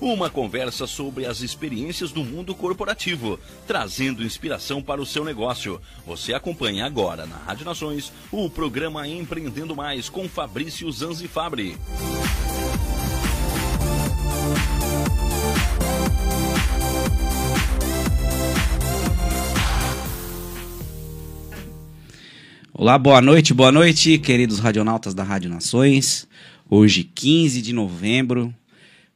Uma conversa sobre as experiências do mundo corporativo, trazendo inspiração para o seu negócio. Você acompanha agora na Rádio Nações o programa Empreendendo Mais com Fabrício Zanzifabri. Olá, boa noite, boa noite, queridos radionautas da Rádio Nações. Hoje, 15 de novembro,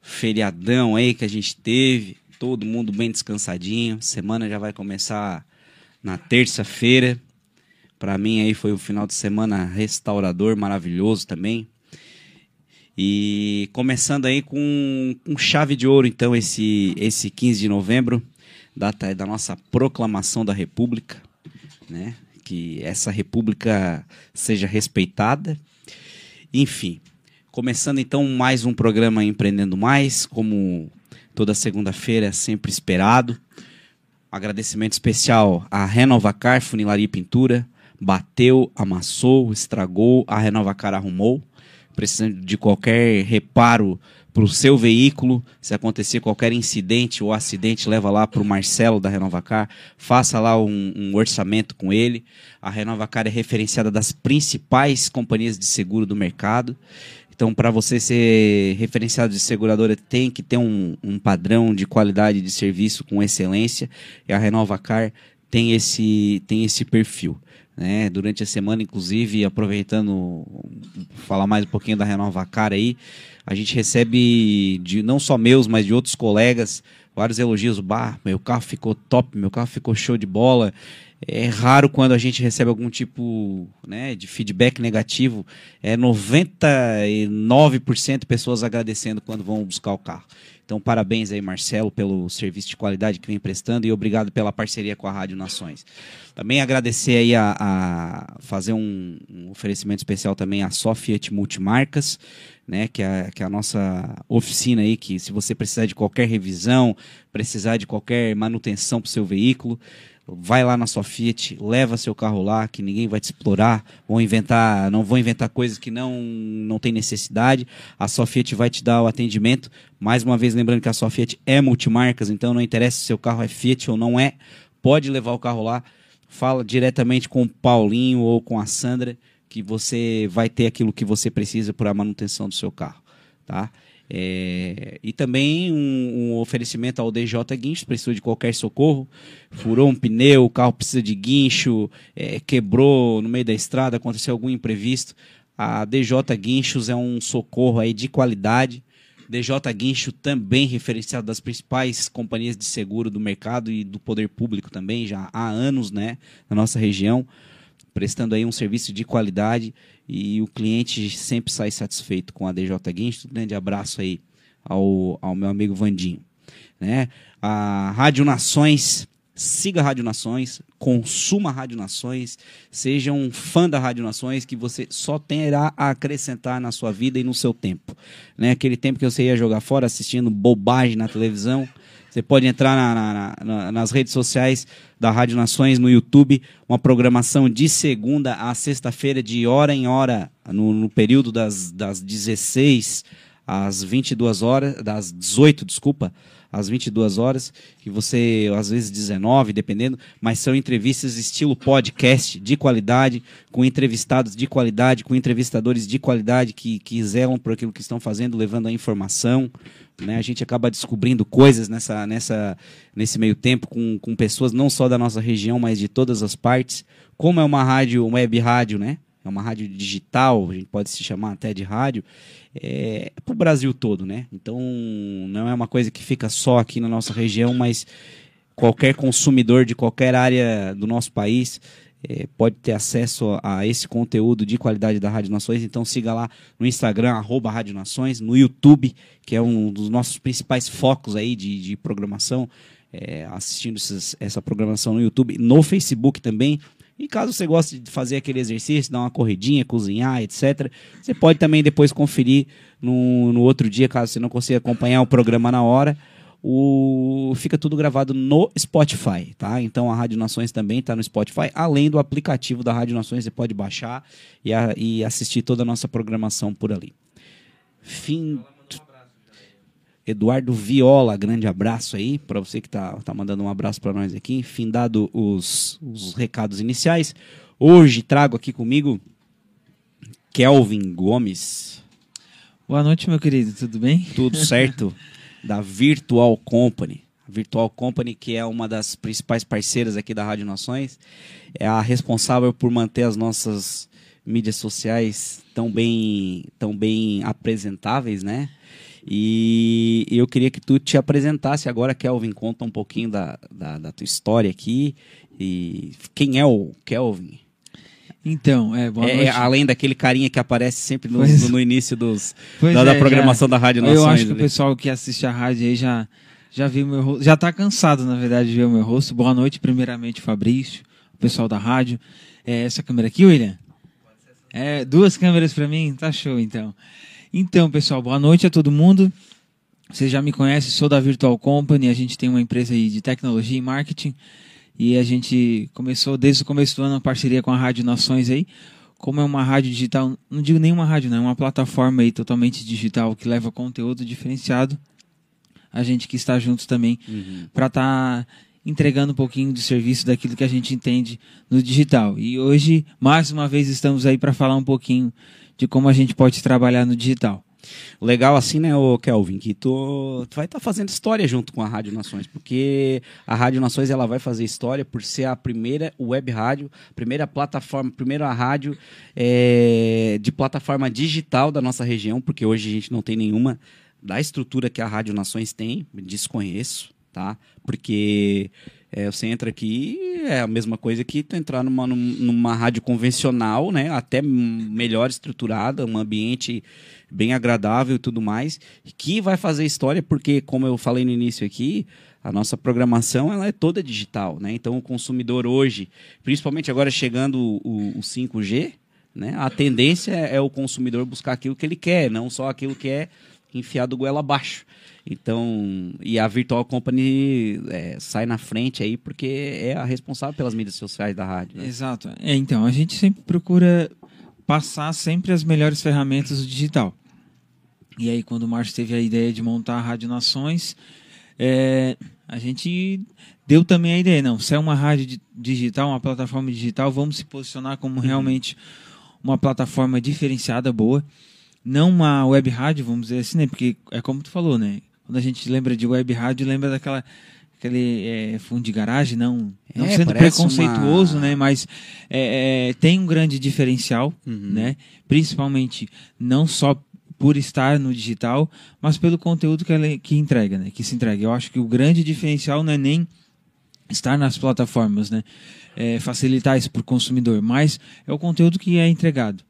feriadão aí que a gente teve, todo mundo bem descansadinho. Semana já vai começar na terça-feira. Para mim aí foi um final de semana restaurador, maravilhoso também. E começando aí com, com chave de ouro, então, esse, esse 15 de novembro, data da nossa proclamação da República, né? Que essa República seja respeitada. Enfim, Começando então mais um programa Empreendendo Mais, como toda segunda-feira é sempre esperado. Um agradecimento especial à Renovacar Funilaria e Pintura. Bateu, amassou, estragou, a Renovacar arrumou. Precisando de qualquer reparo para o seu veículo, se acontecer qualquer incidente ou acidente, leva lá para o Marcelo da Renovacar, faça lá um, um, orçamento com ele. A Renovacar é referenciada das principais companhias de seguro do mercado então, para você ser referenciado de seguradora, tem que ter um, um, padrão de qualidade de serviço com excelência. E a Renovacar tem esse, tem esse perfil. Né? Durante a semana, inclusive, aproveitando falar mais um pouquinho da Renovacar aí, a gente recebe de não só meus, mas de outros colegas vários elogios. Bah, meu carro ficou top, meu carro ficou show de bola. É raro quando a gente recebe algum tipo né, de feedback negativo. É 99% pessoas agradecendo quando vão buscar o carro. Então, parabéns aí, Marcelo, pelo serviço de qualidade que vem prestando e obrigado pela parceria com a Rádio Nações. Também agradecer aí a, a fazer um, um, oferecimento especial também à Sofiat Multimarcas, né, que é, que é a nossa oficina aí, que se você precisar de qualquer revisão, precisar de qualquer manutenção para o seu veículo, vai lá na sua Fiat, leva seu carro lá, que ninguém vai te explorar, vão inventar, não vão inventar coisas que não não tem necessidade. A sua Fiat vai te dar o atendimento. Mais uma vez lembrando que a sua Fiat é multimarcas, então não interessa se seu carro é Fiat ou não é, pode levar o carro lá. Fala diretamente com o Paulinho ou com a Sandra que você vai ter aquilo que você precisa para a manutenção do seu carro, tá? É, e também um, um, oferecimento ao DJ Guincho, precisou de qualquer socorro. Furou um pneu, o carro precisa de guincho, é, quebrou no meio da estrada, aconteceu algum imprevisto. A DJ Guinchos é um socorro aí de qualidade. DJ Guincho também referenciado das principais companhias de seguro do mercado e do poder público também, já há anos né, na nossa região, prestando aí um serviço de qualidade e o cliente sempre sai satisfeito com a DJ Guincho. Um grande abraço aí ao, ao meu amigo Vandinho. Né? A Rádio Nações, siga a Rádio Nações, consuma a Rádio Nações, seja um fã da Rádio Nações que você só terá a acrescentar na sua vida e no seu tempo. Né? Aquele tempo que você ia jogar fora assistindo bobagem na televisão, você pode entrar na, na, na, nas redes sociais da Rádio Nações, no YouTube, uma programação de segunda a sexta-feira, de hora em hora, no, no, período das, das 16 às 22 horas, das 18, desculpa, às 22 horas, que você, às vezes 19, dependendo, mas são entrevistas estilo podcast, de qualidade, com entrevistados de qualidade, com entrevistadores de qualidade que, que zelam por aquilo que estão fazendo, levando a informação, né? A gente acaba descobrindo coisas nessa, nessa, nesse meio tempo com, com pessoas não só da nossa região, mas de todas as partes. Como é uma rádio, uma web rádio, né? É uma rádio digital, a gente pode se chamar até de rádio, é, é para o Brasil todo, né? Então não é uma coisa que fica só aqui na nossa região, mas qualquer consumidor de qualquer área do nosso país é, pode ter acesso a esse conteúdo de qualidade da Rádio Nações. Então siga lá no Instagram, arroba Rádio Nações, no YouTube, que é um dos nossos principais focos aí de, de programação, é, assistindo essa programação no YouTube, no Facebook também. E caso você goste de fazer aquele exercício, dar uma corridinha, cozinhar, etc., você pode também depois conferir no, no outro dia, caso você não consiga acompanhar o programa na hora o fica tudo gravado no Spotify, tá? Então a Rádio Nações também está no Spotify, além do aplicativo da Rádio Nações, você pode baixar e, a, e assistir toda a nossa programação por ali. Fim Eduardo Viola, grande abraço aí para você que tá, tá mandando um abraço para nós aqui. Fim dado os, os recados iniciais. Hoje trago aqui comigo Kelvin Gomes. Boa noite, meu querido, tudo bem? Tudo certo. da Virtual Company. A Virtual Company, que é uma das principais parceiras aqui da Rádio Nações, é a responsável por manter as nossas mídias sociais tão bem, tão bem apresentáveis, né? E eu queria que tu te apresentasse agora, Kelvin, conta um pouquinho da, da, da tua história aqui. E quem é o Kelvin? Então, é, boa é, além daquele carinha que aparece sempre no, no, no início dos, da, é, da, programação já, da Rádio Nações. Eu acho que ali. o pessoal que assiste a rádio aí já, já viu meu rosto, já está cansado, na verdade, de ver o meu rosto. Boa noite, primeiramente, Fabrício, o pessoal da rádio. É essa câmera aqui, William? É, duas câmeras para mim? Tá show, então. Então, pessoal, boa noite a todo mundo. Vocês já me conhecem, sou da Virtual Company, a gente tem uma empresa aí de tecnologia e marketing. E a gente começou desde o começo do ano uma parceria com a Rádio Nações aí. Como é uma rádio digital, não digo nenhuma rádio, não, é uma plataforma aí totalmente digital que leva conteúdo diferenciado. A gente que está juntos também uhum. para estar tá entregando um pouquinho de serviço daquilo que a gente entende no digital. E hoje, mais uma vez, estamos aí para falar um pouquinho de como a gente pode trabalhar no digital. Legal assim, né, o Kelvin, que tu, tu vai estar tá fazendo história junto com a Rádio Nações, porque a Rádio Nações ela vai fazer história por ser a primeira web rádio, primeira plataforma, primeira rádio é, de plataforma digital da nossa região, porque hoje a gente não tem nenhuma da estrutura que a Rádio Nações tem, desconheço, tá? Porque É, você entra aqui, é a mesma coisa que tu entrar numa, num- numa rádio convencional, né? Até melhor estruturada, um ambiente bem agradável e tudo mais, que vai fazer história, porque, como eu falei no início aqui, a nossa programação ela é toda digital, né? Então o consumidor hoje, principalmente agora chegando o, o 5G, né? A tendência é o consumidor buscar aquilo que ele quer, não só aquilo que é enfiado goela abaixo. Então, e a Virtual Company é, sai na frente aí porque é a responsável pelas mídias sociais da rádio. né? Exato. É, então, a gente sempre procura passar sempre as melhores ferramentas do digital. E aí, quando o Márcio teve a ideia de montar a Rádio Nações, é, a gente deu também a ideia, não, se é uma rádio di- digital, uma plataforma digital, vamos se posicionar como realmente uma plataforma diferenciada, boa. Não uma web rádio, vamos dizer assim, né? Porque é como tu falou, né? Quando a gente lembra de web rádio, lembra daquela aquele é, fundo de garagem, não, não É, sendo preconceituoso, uma- né? Mas é, é, tem um grande diferencial, Uhum. né? Principalmente não só por estar no digital, mas pelo conteúdo que ela que entrega, né? Que se entrega. Eu acho que o grande diferencial não é nem estar nas plataformas, né? É, facilitar isso para o consumidor, mas é o conteúdo que é entregado.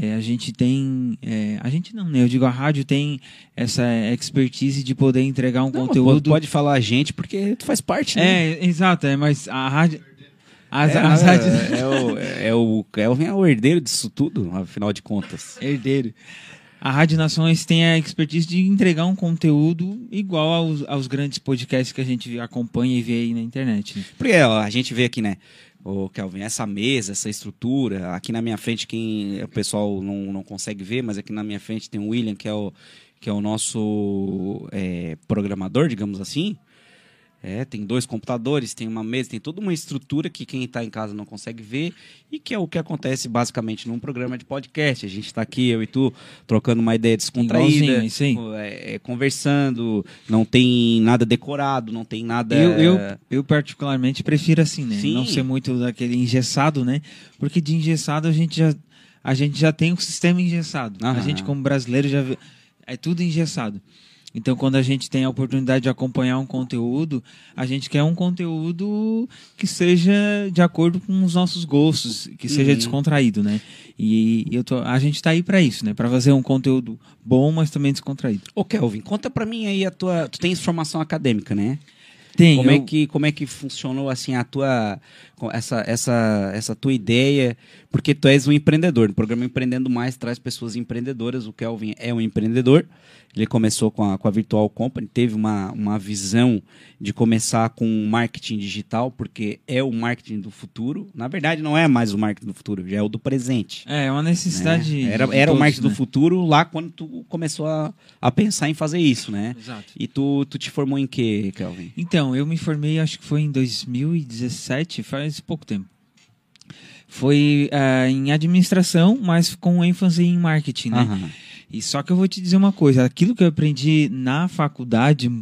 É, a gente tem, é, a gente não, né? Eu digo a rádio tem essa expertise de poder entregar um Não, conteúdo. Pode falar a gente porque tu faz parte, né? É, exato, é, mas a rádio, as, É, as é, rádios é o, é, o Kelvin é o herdeiro disso tudo, afinal de contas. herdeiro. A Rádio Nações tem a expertise de entregar um conteúdo igual aos, aos grandes podcasts que a gente acompanha e vê aí na internet. né? Porque ó, a gente vê aqui, né? O Kelvin, essa mesa, essa estrutura, aqui na minha frente, quem o pessoal não, não consegue ver, mas aqui na minha frente tem o William, que é o, que é o nosso é, programador, digamos assim. É, tem dois computadores, tem uma mesa, tem toda uma estrutura que quem está em casa não consegue ver e que é o que acontece basicamente num programa de podcast. A gente está aqui, eu e tu, trocando uma ideia descontraída, aí. é, é, conversando, não tem nada decorado, não tem nada... Eu, eu, eu particularmente prefiro assim, né? Sim. Não ser muito daquele engessado, né? Porque de engessado a gente já, a gente já tem um sistema engessado. A Aham. gente, como brasileiro, já vê- é tudo engessado. Então, quando a gente tem a oportunidade de acompanhar um conteúdo, a gente quer um conteúdo que seja de acordo com os nossos gostos, que seja Uhum. descontraído, né? E eu tô, a gente está aí para isso, né? Para fazer um conteúdo bom, mas também descontraído. Ô, Kelvin, conta pra mim aí a tua. Tu tens formação acadêmica, né? Tem, como, é eu- que, como é que funcionou assim a tua. Essa, essa, essa tua ideia? Porque tu és um empreendedor. No programa Empreendendo Mais traz pessoas empreendedoras. O Kelvin é um empreendedor. Ele começou com a, com a Virtual Company, teve uma, uma visão de começar com marketing digital, porque é o marketing do futuro. Na verdade, não é mais o marketing do futuro, já é o do presente. É, é uma necessidade. né? Era, era o todos, marketing né? do futuro lá quando tu começou a, a pensar em fazer isso, né? Exato. E tu, tu te formou em quê, Kelvin? Então, eu me formei, acho que foi em 2017, faz pouco tempo. Foi ah, em administração, mas com ênfase em marketing, né? Aham. E só que eu vou te dizer uma coisa, aquilo que eu aprendi na faculdade,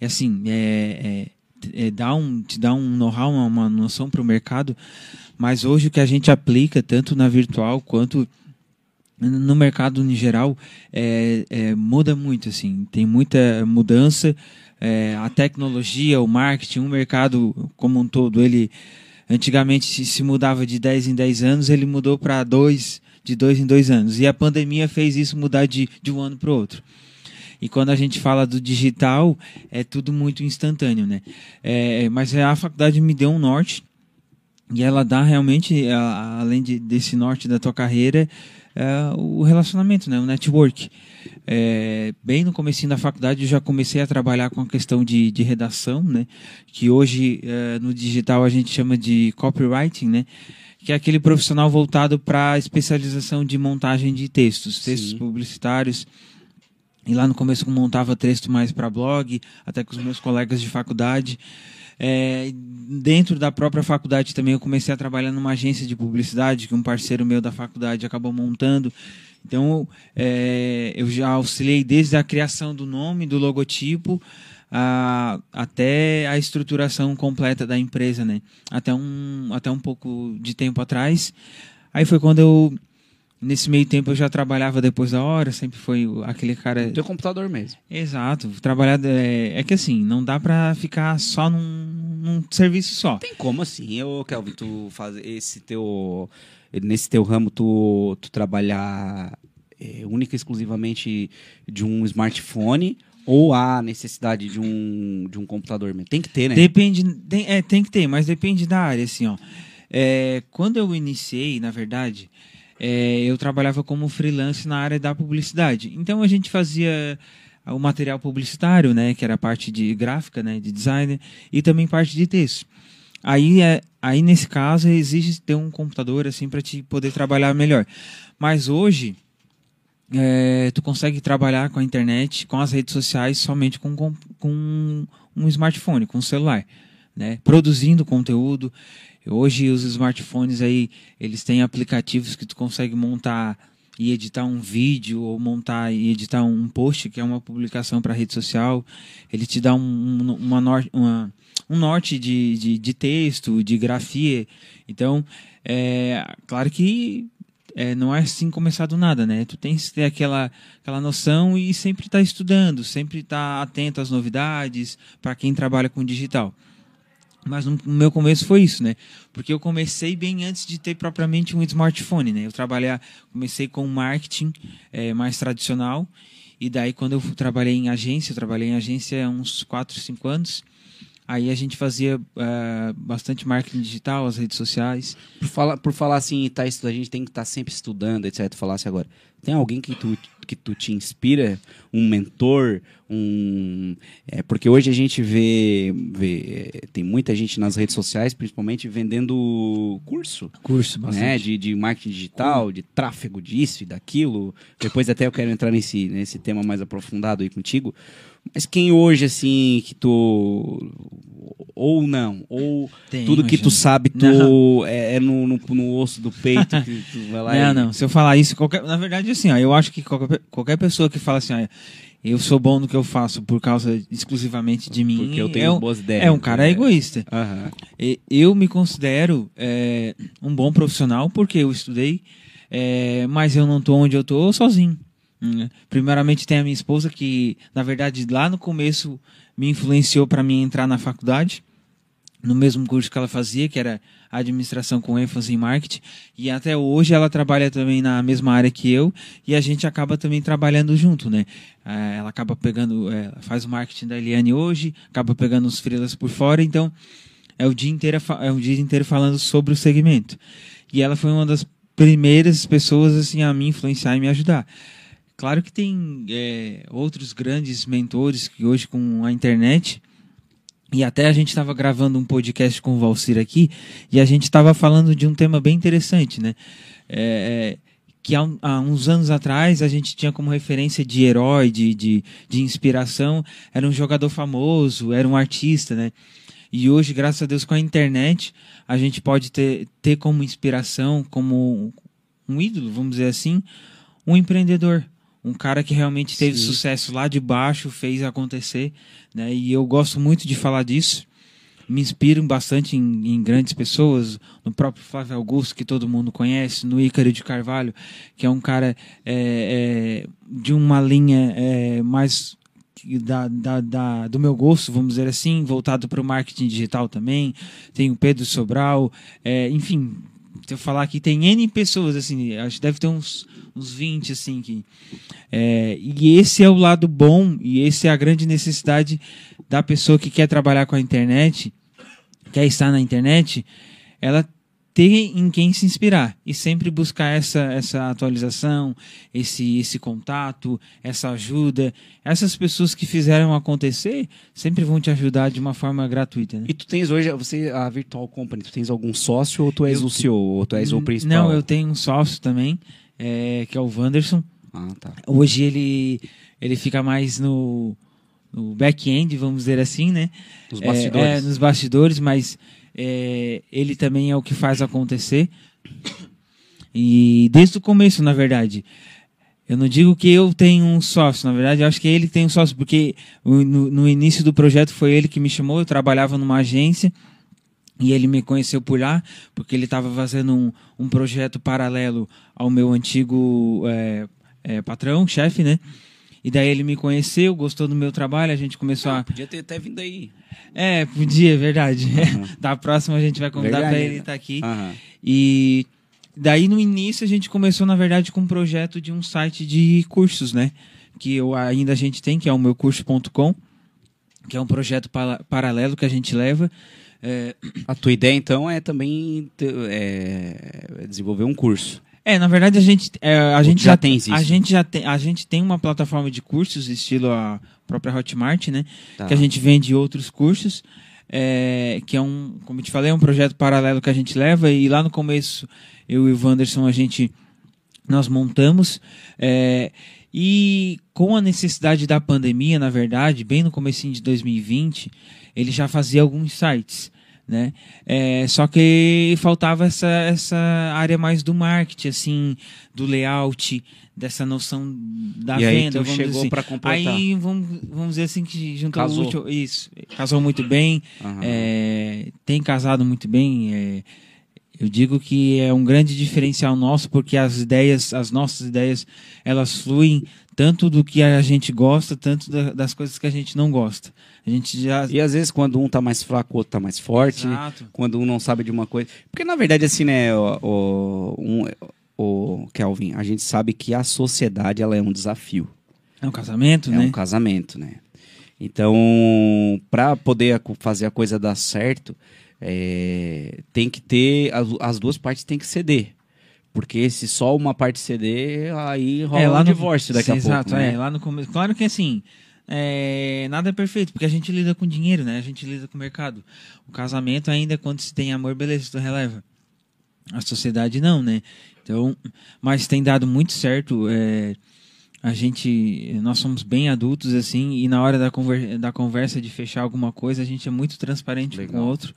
é assim, é, é, é dá um, te dá um know-how, uma, uma noção para o mercado, mas hoje o que a gente aplica, tanto na virtual quanto no mercado em geral, é, é, muda muito, assim, tem muita mudança, é, a tecnologia, o marketing, o mercado como um todo, ele antigamente se, se mudava de 10 em 10 anos, ele mudou para 2 de dois em dois anos. E a pandemia fez isso mudar de, de um ano para o outro. E quando a gente fala do digital, é tudo muito instantâneo, né? É, mas a faculdade me deu um norte e ela dá realmente, a- além de- desse norte da tua carreira, é, o relacionamento, né? O network. É, bem no comecinho da faculdade eu já comecei a trabalhar com a questão de, de redação, né? Que hoje é, no digital a gente chama de copywriting, né? Que é aquele profissional voltado para a especialização de montagem de textos, textos Sim. publicitários. E lá no começo eu montava texto mais para blog, até com os meus colegas de faculdade. É, dentro da própria faculdade também eu comecei a trabalhar numa agência de publicidade que um parceiro meu da faculdade acabou montando. Então é, eu já auxiliei desde a criação do nome, do logotipo, a- até a estruturação completa da empresa, né? Até um, até um pouco de tempo atrás. Aí foi quando eu Nesse meio tempo eu já trabalhava depois da hora, sempre foi aquele cara. Teu computador mesmo. Exato, trabalhar. É, é que assim, não dá pra ficar só num, num serviço só. Tem como assim, ô Kelvin, tu faz esse teu. Nesse teu ramo, tu, tu trabalhar é, única e exclusivamente de um smartphone ou há necessidade de um, de um computador mesmo? Tem que ter, né? Depende, tem, é, tem que ter, mas depende da área, assim, ó. É, quando eu iniciei, na verdade, é, eu trabalhava como freelance na área da publicidade. Então a gente fazia o material publicitário, né, que era parte de gráfica, né, de design, e também parte de texto. Aí, é, aí nesse caso exige ter um computador assim para te poder trabalhar melhor. Mas hoje é, tu consegue trabalhar com a internet, com as redes sociais somente com, com, com um smartphone, com um celular, né? Produzindo conteúdo. Hoje os smartphones aí, eles têm aplicativos que tu consegue montar e editar um vídeo ou montar e editar um post que é uma publicação para rede social. Ele te dá um, um- uma, uma- um norte de, de, de texto, de grafia. Então, é claro que é, não é assim começar do nada, né? Tu tens que ter aquela, aquela noção e sempre estar estudando, sempre estar atento às novidades para quem trabalha com digital. Mas no meu começo foi isso, né? Porque eu comecei bem antes de ter propriamente um smartphone, né? Eu trabalhei, comecei com marketing eh, mais tradicional e daí quando eu trabalhei em agência, eu trabalhei em agência há uns 4, 5 anos. Aí a gente fazia eh, bastante marketing digital, as redes sociais. Por falar, por falar assim, tá, a gente tem que estar sempre estudando, etc. Falasse agora. Tem alguém que tu, que tu te inspira? Um mentor? Um. É, porque hoje a gente vê, vê. é, Tem muita gente nas redes sociais, principalmente, vendendo curso. Curso, Né, de, de marketing digital, de tráfego disso e daquilo. Depois até eu quero entrar nesse, nesse tema mais aprofundado aí contigo. Mas quem hoje, assim, que tu. Ou não, ou Tem, tudo que tu sabe, tu é, é no, no, no osso do peito que tu vai lá Não, e... não. Se eu falar isso, qualquer, na verdade, assim, ó, eu acho que qualquer, qualquer pessoa que fala assim, ó, eu sou bom no que eu faço por causa exclusivamente de mim, Porque eu tenho é um, boas ideias. é um cara É. egoísta. Aham. E- Eu me considero é, um bom profissional porque eu estudei, é, mas eu não tô onde eu tô sozinho. Né? Primeiramente tem a minha esposa que, na verdade, lá no começo me influenciou para mim entrar na faculdade, no mesmo curso que ela fazia, que era administração com ênfase em marketing, e até hoje ela trabalha também na mesma área que eu, e a gente acaba também trabalhando junto, né? Eh, Ela acaba pegando, eh, faz o marketing da Eliane hoje, acaba pegando os freelas por fora, então é o dia inteiro é o dia inteiro falando sobre o segmento. E ela foi uma das primeiras pessoas assim a me influenciar e me ajudar. Claro que tem é, outros grandes mentores que hoje com a internet e até a gente estava gravando um podcast com o Valcir aqui e a gente estava falando de um tema bem interessante, né? É, é, que há, há uns anos atrás a gente tinha como referência de herói, de, de, de inspiração, era um jogador famoso, era um artista, né? E hoje, graças a Deus, com a internet, a gente pode ter, ter como inspiração, como um ídolo, vamos dizer assim, um empreendedor. Um cara que realmente teve Sim. sucesso lá de baixo, fez acontecer. Né? E eu gosto muito de falar disso. Me inspiro bastante em, em grandes pessoas, no próprio Flávio Augusto, que todo mundo conhece, no Ícaro de Carvalho, que é um cara é, é, de uma linha é, mais da, da, da- do meu gosto, vamos dizer assim, voltado para o marketing digital também. Tem o Pedro Sobral, é, enfim, se eu falar aqui, tem N pessoas, assim, acho que deve ter uns, uns 20, assim, que... é, e esse é o lado bom, e esse é a grande necessidade da pessoa que quer trabalhar com a internet, quer estar na internet, ela ter em quem se inspirar e sempre buscar essa, essa atualização, esse, esse contato, essa ajuda. Essas pessoas que fizeram acontecer sempre vão te ajudar de uma forma gratuita. Né? E tu tens hoje, você, a Virtual Company, tu tens algum sócio ou tu és Eu- o CEO, ou tu és o principal? Não, eu tenho um sócio também, é, que é o Wanderson. Ah, tá. Hoje ele, ele fica mais no, no back-end, vamos dizer assim, né? Nos É, bastidores. É, nos bastidores, mas é, ele também é o que faz acontecer. E desde o começo, na verdade. Eu não digo que eu tenho um sócio, na verdade, eu acho que ele tem um sócio, porque no, no início do projeto foi ele que me chamou, eu trabalhava numa agência, E ele me conheceu por lá, porque ele estava fazendo um, um projeto paralelo ao meu antigo é, é, patrão, chefe, né? E daí ele me conheceu, gostou do meu trabalho, a gente começou a. Podia ter até vindo aí. É, podia, é verdade. da próxima a gente vai convidar para ele estar aqui. Aham. E daí no início a gente começou, na verdade, com um projeto de um site de cursos, né? Que eu, ainda a gente tem, que é o meucurso.com, que é um projeto pa- paralelo que a gente leva. É, A tua ideia, então, é também é, desenvolver um curso. É, na verdade a gente, é, a gente já já, tem isso? A gente já tem, a gente tem uma plataforma de cursos estilo a própria Hotmart, né? Tá. Que a gente vende outros cursos, é, que é um, como eu te falei, é um projeto paralelo que a gente leva e lá no começo eu e o Wanderson a gente nós montamos é, e com a necessidade da pandemia, na verdade, bem no comecinho de 2020, ele já fazia alguns sites, né? É, só que faltava essa, essa área mais do marketing, assim, do layout, dessa noção da E aí venda. tu vamos chegou assim. pra completar. Aí vamos, vamos dizer assim que juntou Casou. o útil, isso, casou muito bem, Aham. é, tem casado muito bem. é, eu digo que é um grande diferencial nosso porque as ideias, as nossas ideias, elas fluem tanto do que a gente gosta, tanto da- das coisas que a gente não gosta. A gente já E às vezes, quando um tá mais fraco, o outro tá mais forte. Exato. Quando um não sabe de uma coisa. Porque, na verdade, assim, né, o, o, um- o Kelvin, a gente sabe que a sociedade ela é um desafio. é um casamento, É né? um casamento, né? Então, para poder fazer a coisa dar certo, é, tem que ter. As, as duas partes têm que ceder. Porque se só uma parte ceder, aí rola um divórcio daqui Sim, a pouco. Exato, né? é, lá no começo. Claro que assim, é, nada é perfeito, porque a gente lida com dinheiro, né? A gente lida com o mercado. O casamento ainda, quando se tem amor, beleza, tu releva. A sociedade não, né? Então, mas tem dado muito certo. é, a gente, nós somos bem adultos assim, e na hora da, conver, da conversa de fechar alguma coisa, a gente é muito transparente um com o Legal. outro.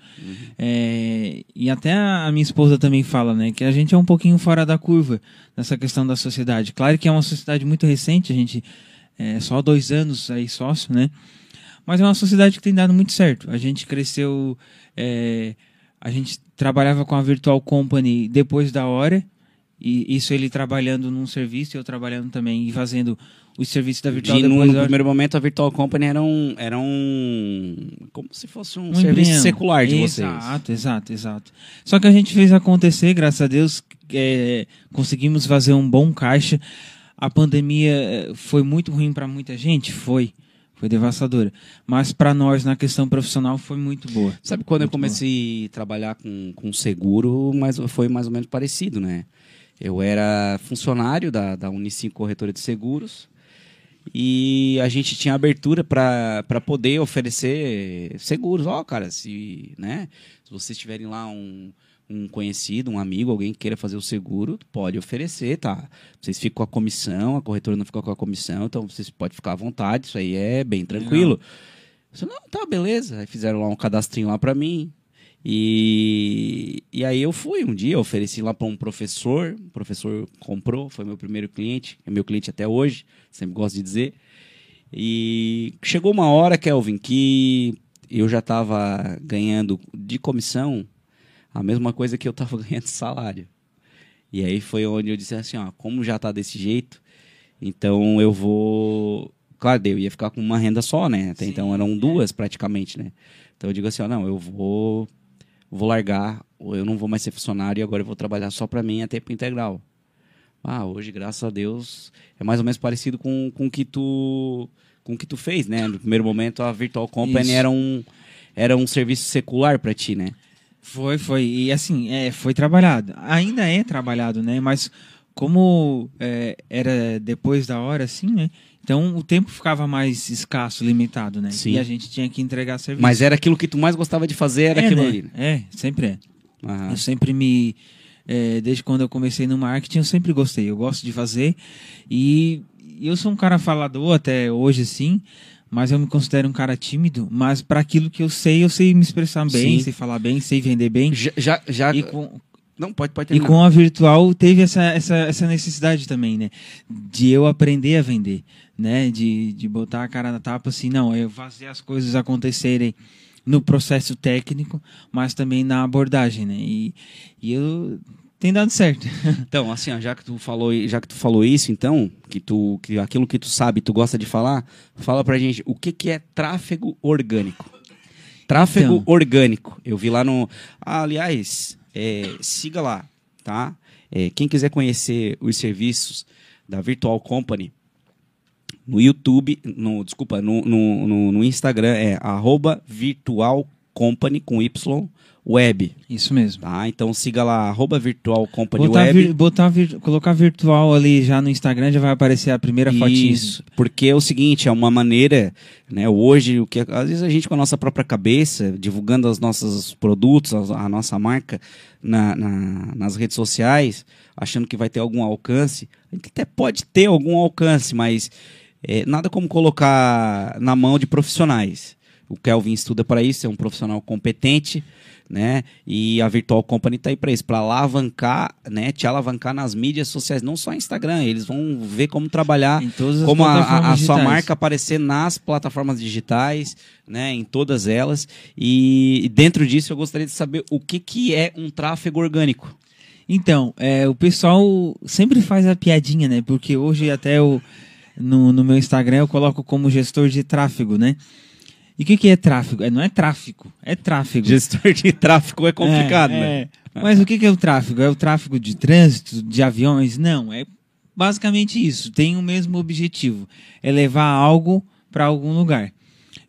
É, e até a a minha esposa também fala, né, que a gente é um pouquinho fora da curva nessa questão da sociedade. Claro que é uma sociedade muito recente, a gente é só dois anos aí sócio, né? Mas é uma sociedade que tem dado muito certo. A gente cresceu, é, a gente trabalhava com a Virtual Company depois da hora, e isso ele trabalhando num serviço e eu trabalhando também e fazendo os serviços da Virtual E no, no primeiro momento, a Virtual Company era um. Era um como se fosse um, Um serviço secular de vocês. Exato, exato, exato. Só que a gente fez acontecer, graças a Deus, é, conseguimos fazer um bom caixa. A pandemia é, foi muito ruim para muita gente? Foi. Foi devastadora. Mas para nós, na questão profissional, foi muito boa. Sabe quando eu Muito comecei a trabalhar com, com seguro, mas foi mais ou menos parecido, né? Eu era funcionário da, da Unicinco Corretora de Seguros e a gente tinha abertura para poder oferecer seguros. Ó, cara, se, né, se vocês tiverem lá um, um conhecido, um amigo, alguém que queira fazer o seguro, pode oferecer, tá? Vocês ficam com a comissão, a corretora não fica com a comissão, então vocês podem ficar à vontade, isso aí é bem tranquilo. Disse, não, tá, beleza. Aí fizeram lá um cadastrinho lá pra mim. E, e aí eu fui um dia, ofereci lá para um professor, o professor comprou, foi meu primeiro cliente, é meu cliente até hoje, sempre gosto de dizer. E chegou uma hora, Kelvin, que eu já estava ganhando de comissão a mesma coisa que eu estava ganhando salário. E aí foi onde eu disse assim, ó, como já tá desse jeito, então eu vou... Claro, eu ia ficar com uma renda só, né? Até então eram duas praticamente, né? Então eu digo assim, ó, não, eu vou vou largar, eu não vou mais ser funcionário e agora eu vou trabalhar só para mim a tempo integral. Ah, hoje, graças a Deus, é mais ou menos parecido com com o que tu com que tu fez, né? No primeiro momento a Virtual Company Isso. era um era um serviço secular para ti, né? Foi, foi. E assim, é, foi trabalhado. Ainda é trabalhado, né? Mas como é, era depois da hora, assim, né? Então o tempo ficava mais escasso, limitado, né? Sim. E a gente tinha que entregar serviço. Mas era aquilo que tu mais gostava de fazer, era é, aquilo né? ali. né? É, sempre é. Aham. Eu sempre me. é, desde quando eu comecei no marketing, eu sempre gostei. Eu gosto de fazer. E eu sou um cara falador até hoje, sim. Mas eu me considero um cara tímido. Mas para aquilo que eu sei, eu sei me expressar bem, Sim. sei falar bem, sei vender bem. Já, já, já- E com, não pode pode e terminar. com a virtual teve essa, essa, essa necessidade também, né? De eu aprender a vender, né? De, de botar a cara na tapa assim, não, eu fazer as coisas acontecerem no processo técnico, mas também na abordagem, né? E, e eu tem dado certo. Então, assim, ó, já que tu falou, já que tu falou isso, então, que tu, que aquilo que tu sabe, tu gosta de falar, fala pra gente o que que é tráfego orgânico. Tráfego Então. orgânico. Eu vi lá no, ah, aliás, é, siga lá, tá? É, quem quiser conhecer os serviços da Virtual Company no YouTube, no, desculpa, no, no, no, no Instagram é arroba Virtual Company com Y Web. Isso mesmo. Tá? Então siga lá, arroba Virtual Company Botar Web. vir- botar vir- colocar virtual ali já no Instagram já vai aparecer a primeira fotinha. Isso, porque é o seguinte, é uma maneira, né, hoje, o que às vezes a gente com a nossa própria cabeça, divulgando os nossos produtos, a, a nossa marca na, na- nas redes sociais, achando que vai ter algum alcance, a gente até pode ter algum alcance, mas é, nada como colocar na mão de profissionais. O Kelvin estuda para isso, é um profissional competente, né? E a Virtual Company tá aí para isso, para alavancar, né? Te alavancar nas mídias sociais, não só Instagram, eles vão ver como trabalhar Em todas as como a, a- a sua marca aparecer nas plataformas digitais, né, em todas elas. E, e dentro disso eu gostaria de saber o que, que é um tráfego orgânico. Então, é, o pessoal sempre faz a piadinha, né? Porque hoje até eu, no, no meu Instagram eu coloco como gestor de tráfego, né? E o que, que é tráfego? É, não é tráfico, é tráfego. Gestor de tráfego é complicado, É, né? é. Mas o que, que é o tráfego? É o tráfego de trânsito, de aviões? Não, é basicamente isso. Tem o mesmo objetivo: é levar algo para algum lugar.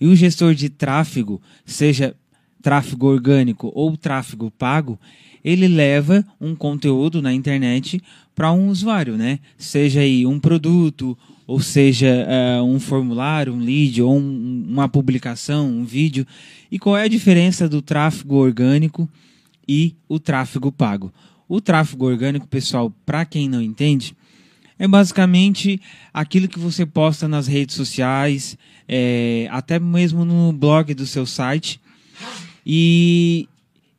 E o gestor de tráfego, seja tráfego orgânico ou tráfego pago, ele leva um conteúdo na internet para um usuário, né? Seja aí um produto, ou seja eh, um formulário, um lead, ou um- uma publicação, um vídeo. E qual é a diferença do tráfego orgânico e o tráfego pago? O tráfego orgânico, pessoal, para quem não entende, é basicamente aquilo que você posta nas redes sociais, é, até mesmo no blog do seu site, e,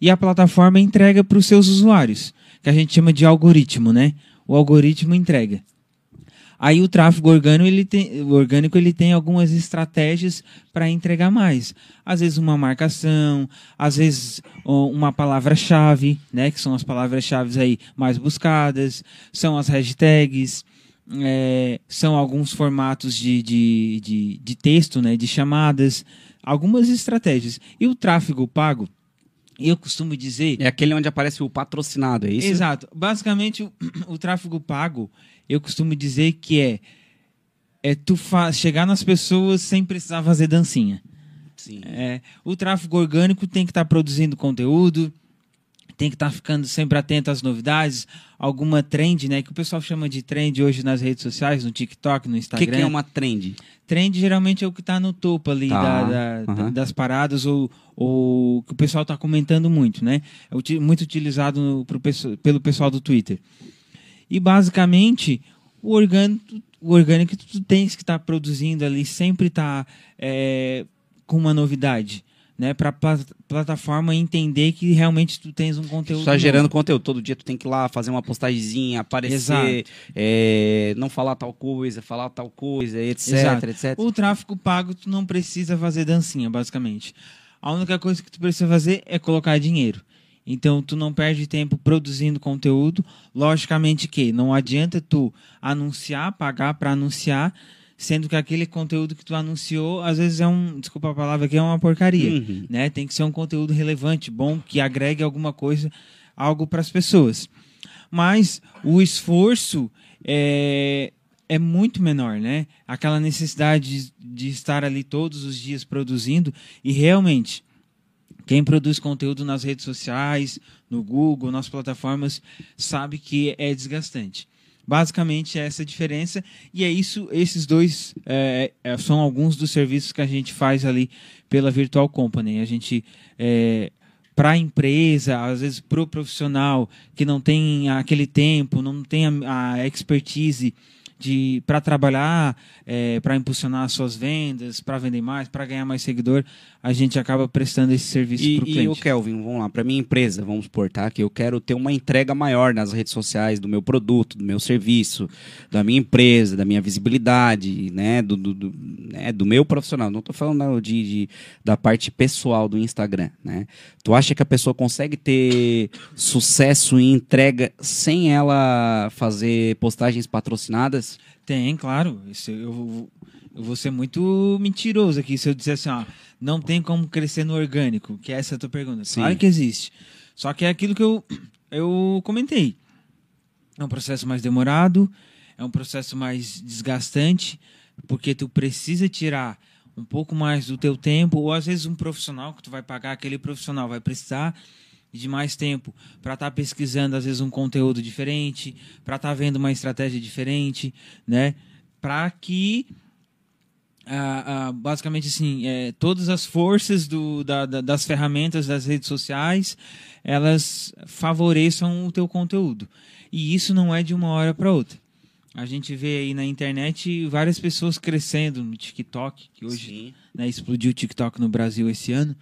e a plataforma entrega para os seus usuários, que a gente chama de algoritmo, né? O algoritmo entrega. Aí o tráfego orgânico ele tem, orgânico ele tem algumas estratégias para entregar mais. Às vezes uma marcação, às vezes uma palavra-chave, né, que são as palavras-chave aí mais buscadas, são as hashtags, é, são alguns formatos de, de, de, de texto, né, de chamadas, algumas estratégias. E o tráfego pago, eu costumo dizer É aquele onde aparece o patrocinado, é isso? Exato. Basicamente, o, o tráfego pago, eu costumo dizer que é, é tu chegar nas pessoas sem precisar fazer dancinha. Sim. É, o tráfego orgânico tem que estar produzindo conteúdo, tem que estar ficando sempre atento às novidades, alguma trend, né? Que o pessoal chama de trend hoje nas redes sociais, no TikTok, no O Instagram. que, que é uma trend? Trend geralmente é o que está no topo ali Tá, da- da- aham. das paradas ou, ou que o pessoal está comentando muito, né? É muito utilizado no- pro pelo pessoal do Twitter. E basicamente o orgânico, o orgânico tu tens que estar produzindo ali sempre está com uma novidade, né? Para a plataforma entender que realmente tu tens um conteúdo. Só novo. gerando conteúdo. Todo dia tu tem que ir lá fazer uma postagemzinha, aparecer, é, não falar tal coisa, falar tal coisa, etc, Exato. etc. O tráfego pago, tu não precisa fazer dancinha, basicamente. A única coisa que tu precisa fazer é colocar dinheiro. Então, tu não perde tempo produzindo conteúdo. Logicamente que não adianta tu anunciar, pagar para anunciar, sendo que aquele conteúdo que tu anunciou, às vezes é um, desculpa a palavra aqui, é uma porcaria. Uhum. Né? Tem que ser um conteúdo relevante, bom, que agregue alguma coisa, algo para as pessoas. Mas o esforço é, é muito menor, né? Aquela necessidade de, de estar ali todos os dias produzindo e realmente quem produz conteúdo nas redes sociais, no Google, nas plataformas, sabe que é desgastante. Basicamente é essa a diferença e é isso. Esses dois é, é, são alguns dos serviços que a gente faz ali pela Virtual Company. A gente é, para a empresa, às vezes para o profissional que não tem aquele tempo, não tem a, a expertise de para trabalhar, é, para impulsionar as suas vendas, para vender mais, para ganhar mais seguidor, a gente acaba prestando esse serviço E, para o e cliente. o Kelvin, vamos lá, para minha empresa, vamos supor, tá? Que eu quero ter uma entrega maior nas redes sociais do meu produto, do meu serviço, da minha empresa, da minha visibilidade, né? Do, do, do, né? do meu profissional. Não tô falando de, de- da parte pessoal do Instagram, né? Tu acha que a pessoa consegue ter sucesso em entrega sem ela fazer postagens patrocinadas? Tem, claro. Isso eu, eu vou ser muito mentiroso aqui se eu disser assim, ó, não tem como crescer no orgânico, que essa é a tua pergunta. Sim. Claro que existe. Só que é aquilo que eu, eu comentei. É um processo mais demorado, é um processo mais desgastante, porque tu precisa tirar um pouco mais do teu tempo, ou às vezes um profissional que tu vai pagar, aquele profissional vai precisar de mais tempo para estar pesquisando às vezes um conteúdo diferente, para estar vendo uma estratégia diferente, né? Para que ah, ah, basicamente assim, é, todas as forças do, da- da- das ferramentas das redes sociais elas favoreçam o teu conteúdo. E isso não é de uma hora para outra. A gente vê aí na internet várias pessoas crescendo no TikTok, que hoje né, explodiu o TikTok no Brasil esse ano.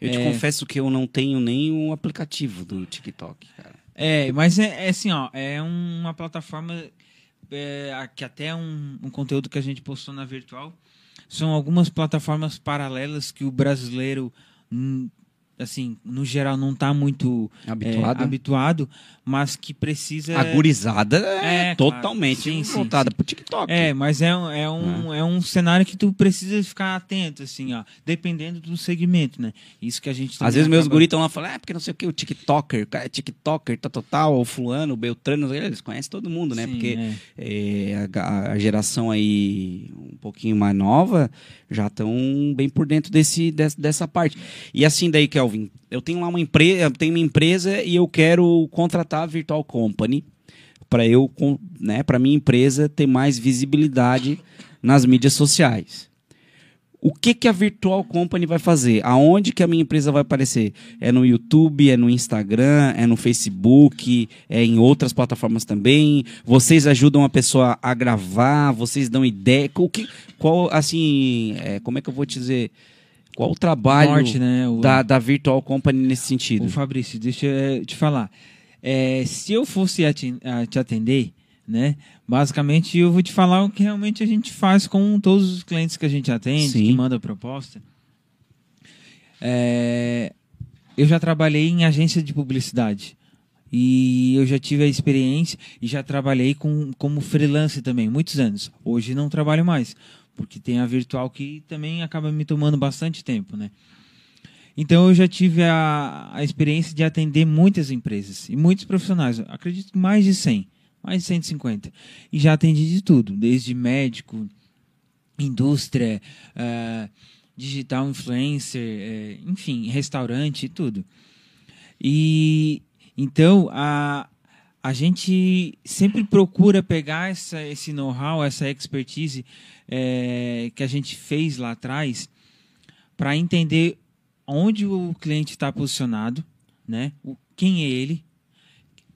Eu te É. confesso que eu não tenho nem o aplicativo do TikTok, cara. É, mas é, é assim, ó, é uma plataforma é, que até um, um conteúdo que a gente postou na virtual são algumas plataformas paralelas que o brasileiro, assim, no geral não está muito é, Habituado? habituado, mas que precisa A gurizada é, É, claro. totalmente Sim, sim, voltada pro TikTok. É, mas é, um- é, um, é um cenário que tu precisa ficar atento, assim, ó, dependendo do segmento, né? Isso que a gente Às vezes meus guris estão lá falando, é porque não sei o que, o TikToker, o cara é TikToker, tal, tal, tal, o fulano, o Beltrano, eles conhecem todo mundo, né? Sim, porque é. é, a, a geração aí um pouquinho mais nova já estão bem por dentro desse, des- dessa parte. E assim daí, Kelvin, eu tenho lá uma empresa, tenho uma empresa e eu quero contratar a Virtual Company para eu, né, para minha empresa ter mais visibilidade nas mídias sociais. O que que a Virtual Company vai fazer? Aonde que a minha empresa vai aparecer? É no YouTube, é no Instagram, é no Facebook, é em outras plataformas também. Vocês ajudam a pessoa a gravar, vocês dão ideia. O que, qual, assim, é, como é que eu vou te dizer? Qual o trabalho Norte, né? O- da, da Virtual Company nesse sentido? Ô, Fabrício, deixa eu te falar. É, se eu fosse ati- a- te atender, né? Basicamente, eu vou te falar o que realmente a gente faz com todos os clientes que a gente atende, Sim. que manda proposta. É, eu já trabalhei em agência de publicidade. E eu já tive a experiência e já trabalhei com, como freelance também, muitos anos. Hoje não trabalho mais, porque tem a virtual que também acaba me tomando bastante tempo, né? Então eu já tive a, a experiência de atender muitas empresas e muitos profissionais, acredito que mais de 100, mais de 150. E já atendi de tudo, desde médico, indústria, eh, digital influencer, eh, enfim, restaurante e tudo. E então a, a gente sempre procura pegar essa, esse know-how, essa expertise eh, que a gente fez lá atrás para entender onde o cliente está posicionado, né? O, quem é ele,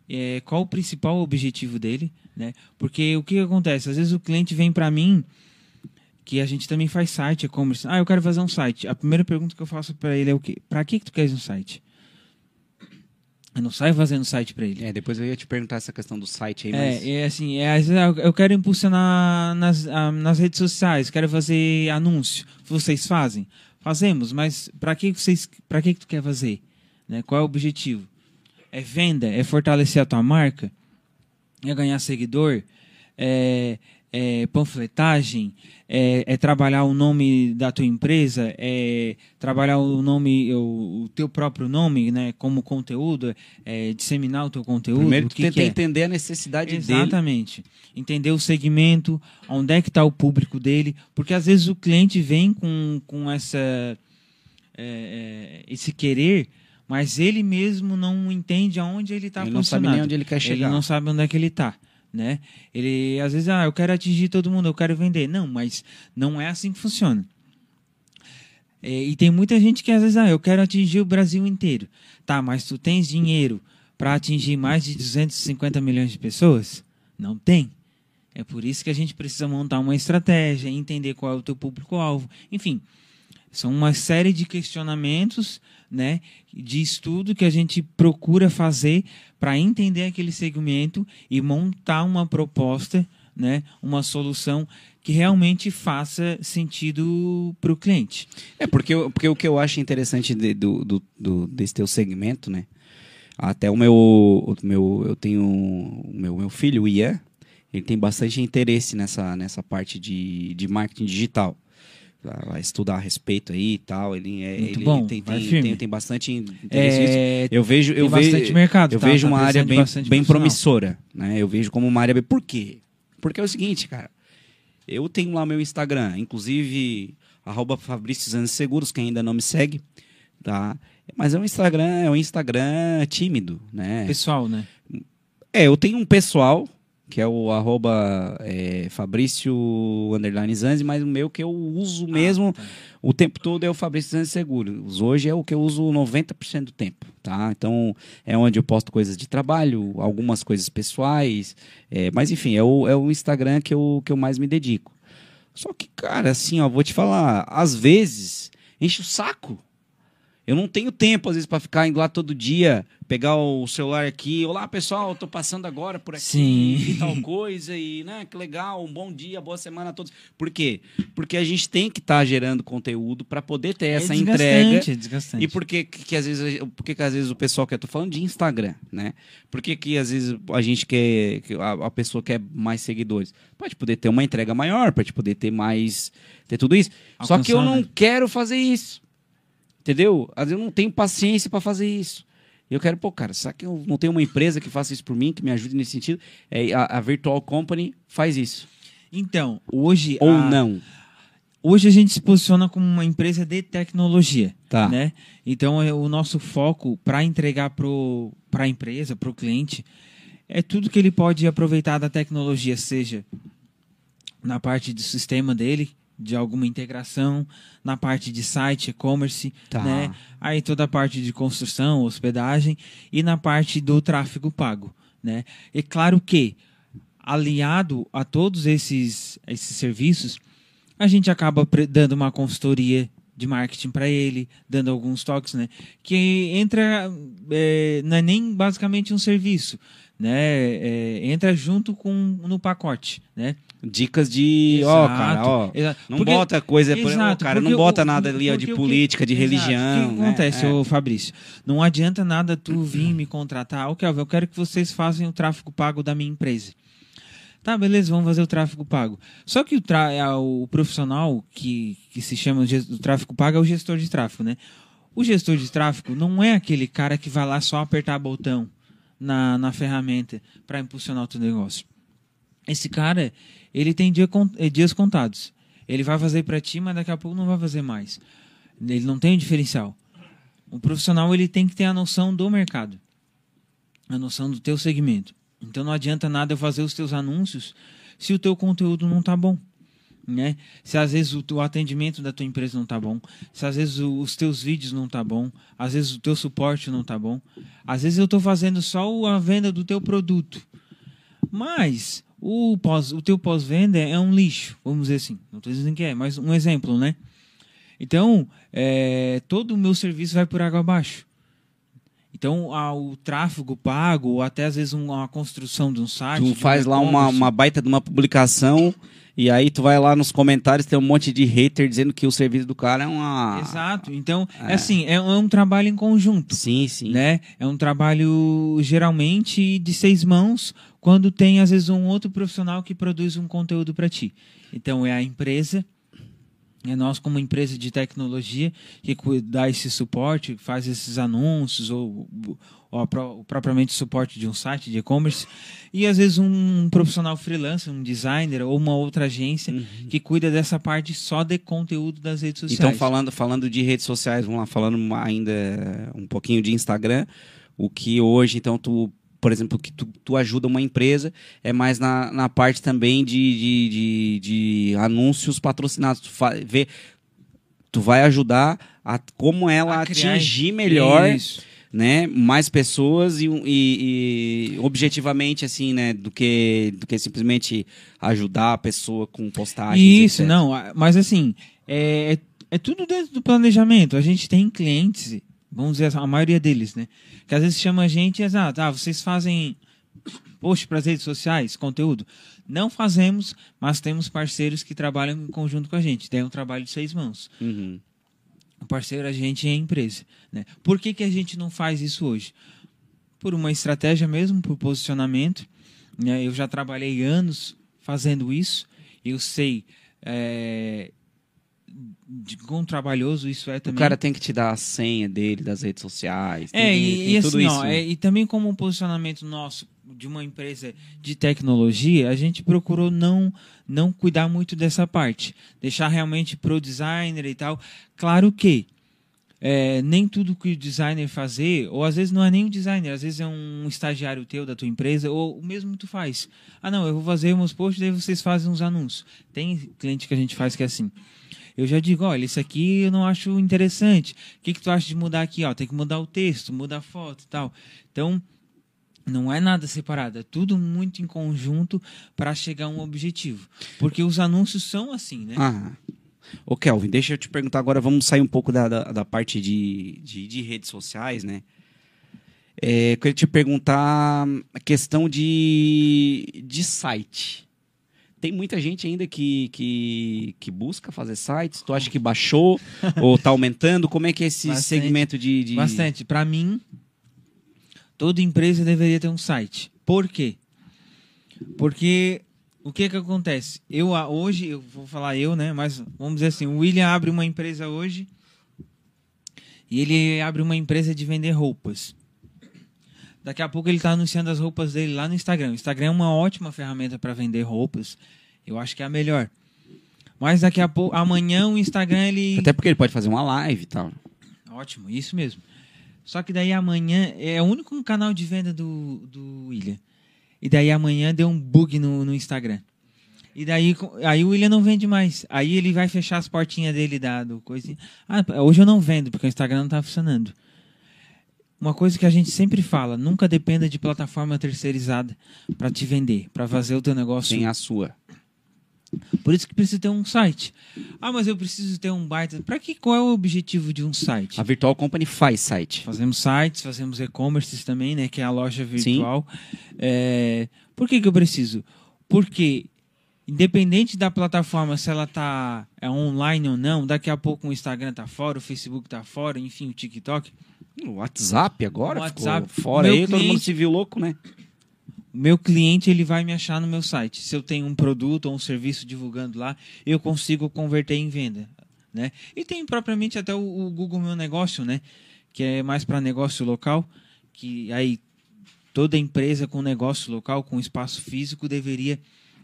é, qual o principal objetivo dele, né? Porque o que acontece? Às vezes o cliente vem para mim que a gente também faz site, e-commerce. Ah, eu quero fazer um site. A primeira pergunta que eu faço para ele é o quê? Para que que tu queres um site? Eu não saio fazendo site para ele. É, depois eu ia te perguntar essa questão do site aí, mas... É, é assim, é, eu quero impulsionar nas, nas redes sociais, quero fazer anúncio. Vocês fazem? Fazemos, mas para que vocês, para que que tu quer fazer? Né? Qual é o objetivo? É venda? É fortalecer a tua marca? É ganhar seguidor? É, é panfletagem? É, é trabalhar o nome da tua empresa? É trabalhar o nome, o, o teu próprio nome, né? Como conteúdo? É disseminar o teu conteúdo? Primeiro tu que tenta que é? entender a necessidade dele. Exatamente. Entender o segmento, onde é que está o público dele, porque às vezes o cliente vem com, com essa, é, é, esse querer, mas ele mesmo não entende aonde ele está Ele não sabe nem onde ele quer chegar. Ele não sabe onde é que ele está. Né? Ele às vezes, ah, eu quero atingir todo mundo, eu quero vender. Não, mas não é assim que funciona. É, e tem muita gente que às vezes, ah, eu quero atingir o Brasil inteiro. Tá, mas tu tens dinheiro para atingir mais de 250 milhões de pessoas? Não tem. É por isso que a gente precisa montar uma estratégia, entender qual é o teu público-alvo. Enfim, são uma série de questionamentos, né, de estudo que a gente procura fazer para entender aquele segmento e montar uma proposta, né, uma solução que realmente faça sentido para o cliente. É, porque, porque o que eu acho interessante de- do, do, do- desse teu segmento, né? Até o meu. O meu eu tenho. O meu, meu filho, o Ian, ele tem bastante interesse nessa, nessa parte de, de marketing digital. Estudar a respeito aí e tal. Ele, é, Muito ele bom, tem, tem, tem, tem bastante. É, Eu vejo, eu vejo, bastante mercado, eu tá? vejo Tá uma área bem, bem promissora, né? Eu vejo como uma área bem. Por quê? Porque é o seguinte, cara. Eu tenho lá meu Instagram, inclusive arroba Fabrício Seguros, quem ainda não me segue, tá? Mas é um Instagram, é um Instagram tímido, né? pessoal, né? É, eu tenho um pessoal, que é o arroba é, Fabrício underline Zanzi, mas o meu que eu uso mesmo o tempo todo é o Fabrício Zanzi Seguros. Hoje é o que eu uso 90% do tempo, tá? Então, é onde eu posto coisas de trabalho, algumas coisas pessoais, é, mas enfim, é o, é o Instagram que eu, que eu mais me dedico. Só que, cara, assim, ó, vou te falar, às vezes enche o saco. Eu não tenho tempo, às vezes, para ficar indo lá todo dia, pegar o celular aqui. Olá, pessoal, tô passando agora por aqui Sim. e tal coisa. E, né, que legal, um bom dia, boa semana a todos. Por quê? Porque a gente tem que estar gerando conteúdo para poder ter essa é entrega. desgastante, é desgastante. E por que, que, às vezes, por que, que às vezes o pessoal quer? Tô falando de Instagram, né? Por que, que às vezes a gente quer, que a, a pessoa quer mais seguidores? Pode poder ter uma entrega maior, pode poder ter mais, ter tudo isso. Só que eu não né? quero fazer isso. Entendeu? Às vezes eu não tenho paciência para fazer isso. Eu quero, pô, cara, será que eu não tenho uma empresa que faça isso por mim, que me ajude nesse sentido? É, a, a Virtual Company faz isso. Então, hoje. Ou a- não. Hoje a gente se posiciona como uma empresa de tecnologia. Tá. Né? Então, é, o nosso foco para entregar para a empresa, para o cliente, é tudo que ele pode aproveitar da tecnologia, seja na parte do sistema dele, de alguma integração, na parte de site, e-commerce, Tá. né? aí toda a parte de construção, hospedagem e na parte do tráfego pago. Né? E claro que, aliado a todos esses, esses serviços, a gente acaba dando uma consultoria de marketing para ele, dando alguns toques, né? Que entra, é, não é nem basicamente um serviço, né? É, entra junto com no pacote, né? Dicas de, ó, Exato, cara, ó, exato. não Porque- bota coisa, Exato, cara, não bota o- nada ali ó, de o que- política, de religião. O que né? acontece, É. ô Fabrício? Não adianta nada tu vir me contratar. Ô, Kelvin, eu quero que vocês façam o tráfego pago da minha empresa. Tá, beleza, vamos fazer o tráfego pago. Só que o, tra- é o profissional que, que se chama do tráfego pago é o gestor de tráfego, né? O gestor de tráfego não é aquele cara que vai lá só apertar botão na, na ferramenta para impulsionar o teu negócio. Esse cara, ele tem dia eh, dias contados. Ele vai fazer para ti, mas daqui a pouco não vai fazer mais. Ele não tem diferencial. O profissional ele tem que ter a noção do mercado, a noção do teu segmento. Então não adianta nada eu fazer os teus anúncios se o teu conteúdo não tá bom, né? Se às vezes o atendimento da tua empresa não tá bom, se às vezes o- os teus vídeos não tá bom, às vezes o teu suporte não tá bom, às vezes eu tô fazendo só a venda do teu produto, mas o, pós, o teu pós-venda é um lixo, vamos dizer assim. Não estou dizendo que é, mas um exemplo, né? Então, é, todo o meu serviço vai por água abaixo. Então, o tráfego pago, ou até às vezes um- uma construção de um site. Tu um faz lá uma, uma baita de uma publicação e aí tu vai lá nos comentários tem um monte de hater dizendo que o serviço do cara é uma... Exato. Então, é, É. assim, é, é um trabalho em conjunto. Sim, sim. né? É um trabalho geralmente de seis mãos, quando tem às vezes um outro profissional que produz um conteúdo para ti. Então é a empresa, é nós como empresa de tecnologia que dá esse suporte, faz esses anúncios ou, ou a pró- o propriamente suporte de um site de e-commerce e às vezes um profissional freelancer, um designer ou uma outra agência que cuida dessa parte só de conteúdo das redes sociais. Então, falando, falando de redes sociais, vamos lá, falando ainda um pouquinho de Instagram, o que hoje, então, tu, por exemplo, que tu, tu ajuda uma empresa é mais na, na parte também de, de, de, de anúncios patrocinados. Tu, fa- vê, tu vai ajudar a como ela A atingir melhor Isso. né, mais pessoas e, e- e objetivamente assim, né, do que do que simplesmente ajudar a pessoa com postagens. Isso, etc. não, mas assim, é, é, é tudo dentro do planejamento. A gente tem clientes, vamos dizer, a maioria deles, né? Que às vezes chama a gente e diz, ah, tá, vocês fazem post para as redes sociais, conteúdo. Não fazemos, mas temos parceiros que trabalham em conjunto com a gente. Tem um trabalho de seis mãos. Uhum. O parceiro a gente é a empresa. Né? Por que, que a gente não faz isso hoje? Por uma estratégia mesmo, por posicionamento. né? Eu já trabalhei anos fazendo isso. Eu sei é, de quão trabalhoso isso é O também. cara tem que te dar a senha dele das redes sociais. É, tem- e, tem e tudo assim, isso, ó, né? é, e também como um posicionamento nosso de uma empresa de tecnologia, a gente procurou não não cuidar muito dessa parte, deixar realmente pro designer e tal. Claro que é, nem tudo que o designer fazer, ou às vezes não é nem o designer, às vezes é um estagiário teu da tua empresa, ou o mesmo tu faz. Ah, não, eu vou fazer meus posts, daí vocês fazem uns anúncios. Tem cliente que a gente faz que é assim. Eu já digo, olha, isso aqui eu não acho interessante. O que, que tu acha de mudar aqui? Ó, tem que mudar o texto, mudar a foto e tal. Então, não é nada separado, é tudo muito em conjunto para chegar a um objetivo. Porque os anúncios são assim, né? Ah. Ô, Kelvin, deixa eu te perguntar agora, vamos sair um pouco da, da, da parte de, de, de redes sociais, né? É, eu queria te perguntar a questão de, de site. Tem muita gente ainda que, que, que busca fazer sites. Tu acha que baixou ou tá aumentando? Como é que é esse Bastante. segmento de, de- Bastante. Para mim, toda empresa deveria ter um site. Por quê? Porque o que que acontece? Eu hoje, eu vou falar eu, né? Mas vamos dizer assim, o William abre uma empresa hoje e ele abre uma empresa de vender roupas. Daqui a pouco ele está anunciando as roupas dele lá no Instagram. O Instagram é uma ótima ferramenta para vender roupas. Eu acho que é a melhor. Mas daqui a pouco, amanhã o Instagram ele Até porque ele pode fazer uma live e tal. Ótimo, isso mesmo. Só que daí amanhã é o único canal de venda do, do William. E daí amanhã deu um bug no, no Instagram. E daí aí o William não vende mais. Aí ele vai fechar as portinhas dele da do coisa. Ah, hoje eu não vendo porque o Instagram não tá funcionando. Uma coisa que a gente sempre fala, nunca dependa de plataforma terceirizada para te vender, para fazer o teu negócio Tem a sua. por isso que precisa ter um site. Ah, mas eu preciso ter um baita. Para que qual é o objetivo de um site? A Virtual Company faz site. Fazemos sites, fazemos e-commerces também, né? Que é a loja virtual. É, Por que, que eu preciso? Porque, independente da plataforma, se ela tá é online ou não, daqui a pouco o Instagram tá fora, o Facebook tá fora, enfim, o TikTok. O WhatsApp agora O ficou WhatsApp. fora Meu aí, todo mundo cliente- se viu louco, né? O meu cliente ele vai me achar no meu site. Se eu tenho um produto ou um serviço divulgando lá, eu consigo converter em venda, né? E tem propriamente até o, o Google Meu Negócio, né? Que é mais para negócio local, que aí toda empresa com negócio local, com espaço físico, deveria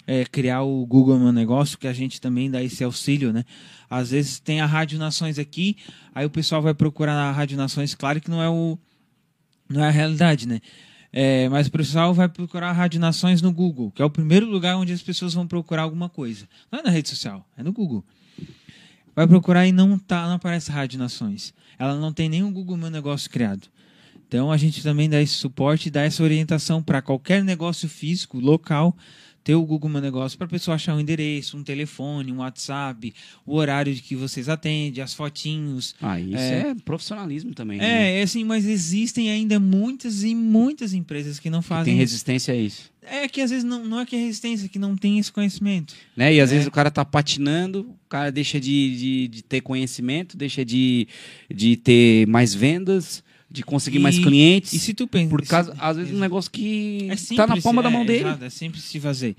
é, criar o Google Meu Negócio, que a gente também dá esse auxílio, né? Às vezes tem a Rádio Nações aqui, aí o pessoal vai procurar na Rádio Nações, claro que não é o não é a realidade, né? É, mas o pessoal vai procurar a Rádio Nações no Google, que é o primeiro lugar onde as pessoas vão procurar alguma coisa. Não é na rede social, é no Google. Vai procurar e não, tá, não aparece Rádio Nações. Ela não tem nenhum Google Meu Negócio criado. Então a gente também dá esse suporte dá essa orientação para qualquer negócio físico, local, ter o Google Meu Negócio para a pessoa achar um endereço, um telefone, um WhatsApp, o horário de que vocês atendem, as fotinhos, Ah, isso É. é, profissionalismo também. né? é, é assim, mas existem ainda muitas e muitas empresas que não Que fazem tem isso. resistência a isso. É que às vezes não, não é que é resistência, que não tem esse conhecimento. Né? E às É. vezes o cara tá patinando, o cara deixa de, de, de ter conhecimento, deixa de, de ter mais vendas, de conseguir mais E- clientes. E se tu pensa. por causa, se- às vezes, um negócio que é tá na palma da é, mão dele. exato, é simples se fazer.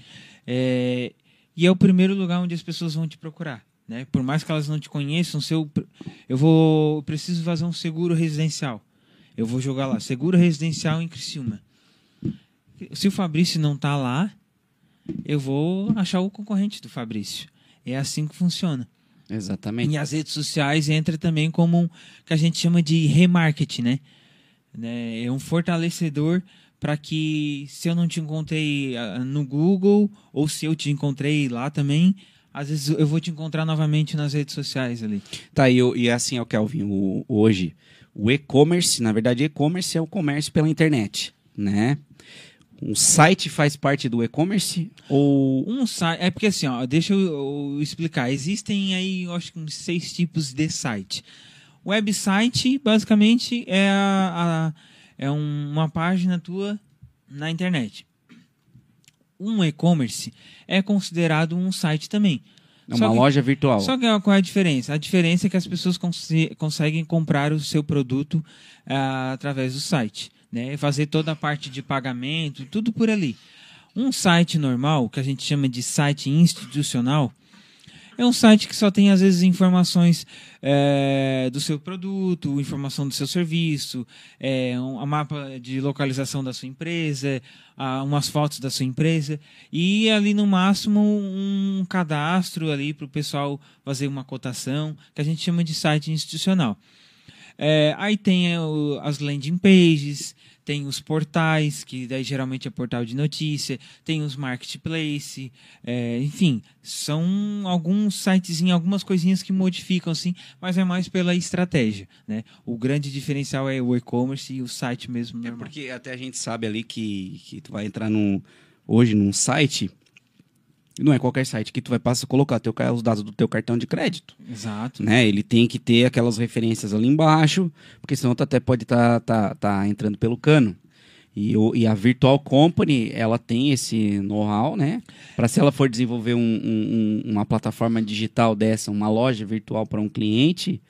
É, e é o primeiro lugar onde as pessoas vão te procurar. Né? Por mais que elas não te conheçam, seu, eu vou eu preciso fazer um seguro residencial. Eu vou jogar lá, seguro residencial em Criciúma. Se o Fabrício não tá lá, eu vou achar o concorrente do Fabrício. É assim que funciona. Exatamente. E as redes sociais entra também como um que a gente chama de remarketing, né? Né, É um fortalecedor para que se eu não te encontrei ah, no Google ou se eu te encontrei lá também, às vezes eu vou te encontrar novamente nas redes sociais ali. Tá, e, e assim, ó, Kelvin, o- hoje o e-commerce, na verdade, e-commerce é o comércio pela internet, né? Um site faz parte do e-commerce ou Um site. É porque assim, ó, deixa eu, eu explicar. Existem aí, eu acho que uns seis tipos de site. Website, basicamente, é, a, a- é um- uma página tua na internet. Um e-commerce é considerado um site também. é uma que- loja virtual? Só que qual é a diferença? A diferença é que as pessoas conse- conseguem comprar o seu produto ah, através do site, né? Fazer toda a parte de pagamento, tudo por ali. Um site normal, que a gente chama de site institucional, é um site que só tem às vezes informações eh, do seu produto, informação do seu serviço, é, um, a mapa de localização da sua empresa, ah, umas fotos da sua empresa e ali no máximo um cadastro ali para o pessoal fazer uma cotação que a gente chama de site institucional. É, aí tem é, as landing pages, tem os portais, que daí geralmente é portal de notícia, tem os marketplace, é, enfim, são alguns sites, algumas coisinhas que modificam assim, mas é mais pela estratégia, né? O grande diferencial é o e-commerce e o site mesmo É normal. porque até a gente sabe ali que, que tu vai entrar num, hoje num site, não é qualquer site que tu vai passar, colocar teu, os dados do teu cartão de crédito. Exato. né? Ele tem que ter aquelas referências ali embaixo, porque senão tu até pode estar tá, tá entrando pelo cano. E, o- e a Virtual Company, ela tem esse know-how, né? Para se ela for desenvolver um- um- um- uma plataforma digital dessa, uma loja virtual para um cliente,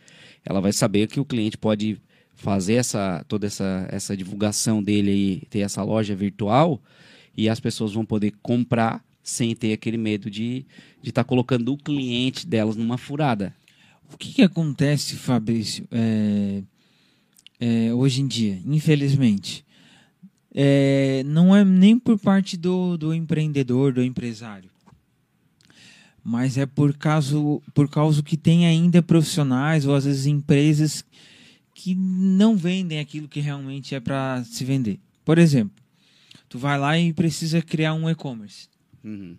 ela vai saber que o cliente pode fazer essa, toda essa, essa divulgação dele aí, ter essa loja virtual, e as pessoas vão poder comprar sem ter aquele medo de estar colocando o cliente delas numa furada. O que, que acontece, Fabrício, é, é, hoje em dia, infelizmente? É, não é nem por parte do, do empreendedor, do empresário, mas é por causa, por causa que tem ainda profissionais ou às vezes empresas que não vendem aquilo que realmente é para se vender. Por exemplo, tu vai lá e precisa criar um e-commerce. Uhum.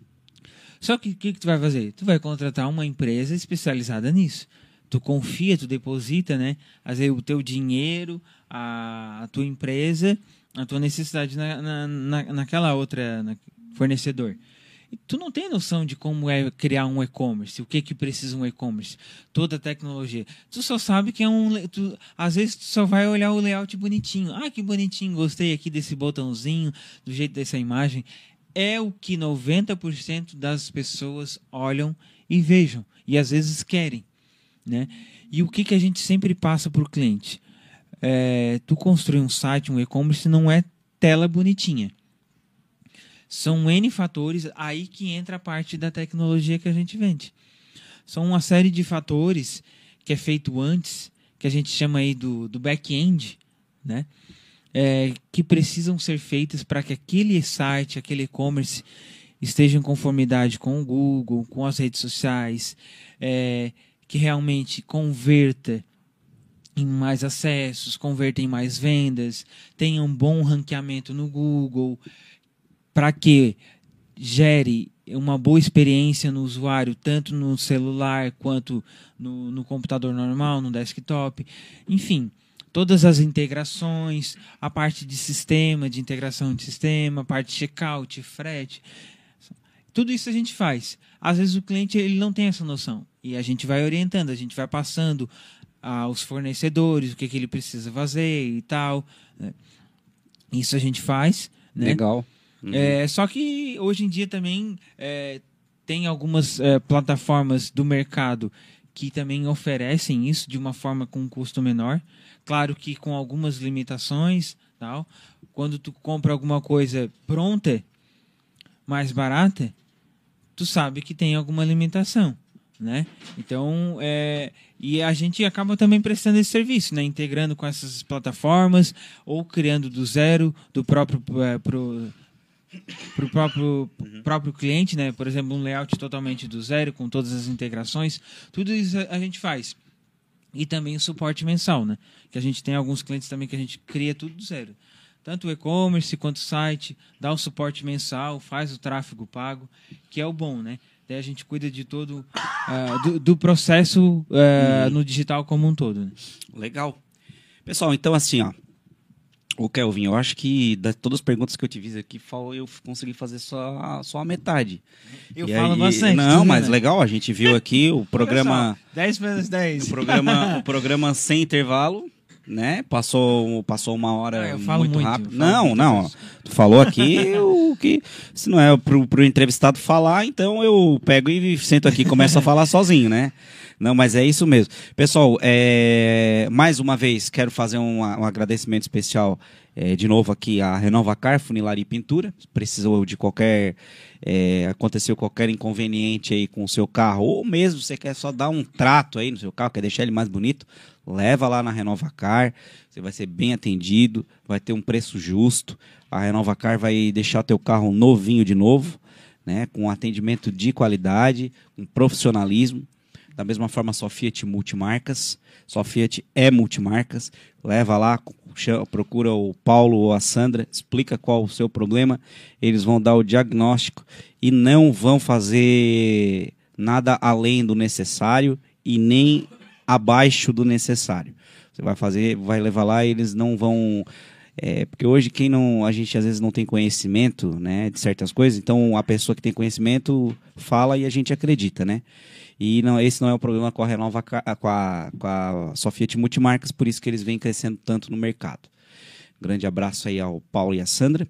Só que o que, que tu vai fazer? Tu vai contratar uma empresa especializada nisso. Tu confia, tu deposita, né? Às vezes o teu dinheiro, a, a tua empresa, a tua necessidade na, na, na- naquela outra na- fornecedor. E tu não tem noção de como é criar um e-commerce, o que que precisa um e-commerce, toda a tecnologia. Tu só sabe que é um, tu, às vezes tu só vai olhar o layout bonitinho. Ah, que bonitinho, gostei aqui desse botãozinho, do jeito dessa imagem. É o que 90% das pessoas olham e vejam e às vezes querem, né? E o que que a gente sempre passa para o cliente? É, tu construir um site, um e-commerce não é tela bonitinha. São N fatores, aí que entra a parte da tecnologia que a gente vende. São uma série de fatores que é feito antes, que a gente chama aí do, do back-end, né? É, que precisam ser feitas para que aquele site, aquele e-commerce esteja em conformidade com o Google, com as redes sociais, é, que realmente converta em mais acessos, converta em mais vendas, tenha um bom ranqueamento no Google, para que gere uma boa experiência no usuário, tanto no celular quanto no, no computador normal, no desktop, enfim, todas as integrações, a parte de sistema, de integração de sistema, a parte de checkout, frete, tudo isso a gente faz. Às vezes o cliente ele não tem essa noção e a gente vai orientando, a gente vai passando aos fornecedores o que, que ele precisa fazer e tal. né? Isso a gente faz. Né? Legal. Uhum. É, só que hoje em dia também é, tem algumas é, plataformas do mercado que também oferecem isso de uma forma com um custo menor. Claro que com algumas limitações, tal. Quando tu compra alguma coisa pronta, mais barata, tu sabe que tem alguma limitação, né? Então, é, e a gente acaba também prestando esse serviço, né? Integrando com essas plataformas ou criando do zero do próprio é, pro, para o próprio, próprio cliente, né? Por exemplo, um layout totalmente do zero, com todas as integrações. Tudo isso a gente faz. E também o suporte mensal, né? Que a gente tem alguns clientes também que a gente cria tudo do zero. Tanto o e-commerce quanto o site, dá o suporte mensal, faz o tráfego pago, que é o bom, né? Daí a gente cuida de todo, ah, do, do processo ah, no digital como um todo. Né? Legal. Pessoal, então assim, ó. O Kelvin, eu acho que das todas as perguntas que eu te fiz aqui, eu consegui fazer só, só a metade. Eu E falo aí- bastante. Não, tá mas vendo? legal, a gente viu aqui o programa. 10 menos 10. o programa, o programa sem intervalo, né? Passou, passou uma hora eu falo muito, muito, rápido. Não, muito, não. Tu falou aqui o que se não é pro, pro entrevistado falar, então eu pego e sento aqui e começo a falar sozinho, né? Não, mas é isso mesmo. Pessoal, é, mais uma vez quero fazer um, um agradecimento especial é, de novo aqui à Renovacar Funilaria e Pintura. Precisou de qualquer é, aconteceu qualquer inconveniente aí com o seu carro, ou mesmo você quer só dar um trato aí no seu carro, quer deixar ele mais bonito, leva lá na Renovacar, você vai ser bem atendido, vai ter um preço justo. A Renovacar vai deixar teu carro novinho de novo, né, com atendimento de qualidade, com profissionalismo. Da mesma forma, só Fiat Multimarcas. Só Fiat é multimarcas. Leva lá, procura o Paulo ou a Sandra, explica qual o seu problema. Eles vão dar o diagnóstico e não vão fazer nada além do necessário e nem abaixo do necessário. Você vai fazer, vai levar lá e eles não vão. é, porque hoje quem não. A gente às vezes não tem conhecimento né, de certas coisas, então a pessoa que tem conhecimento fala e a gente acredita, né? E não, esse não é o problema com a Renova com a, com a Multimarcas, por isso que eles vêm crescendo tanto no mercado. Grande abraço aí ao Paulo e à Sandra.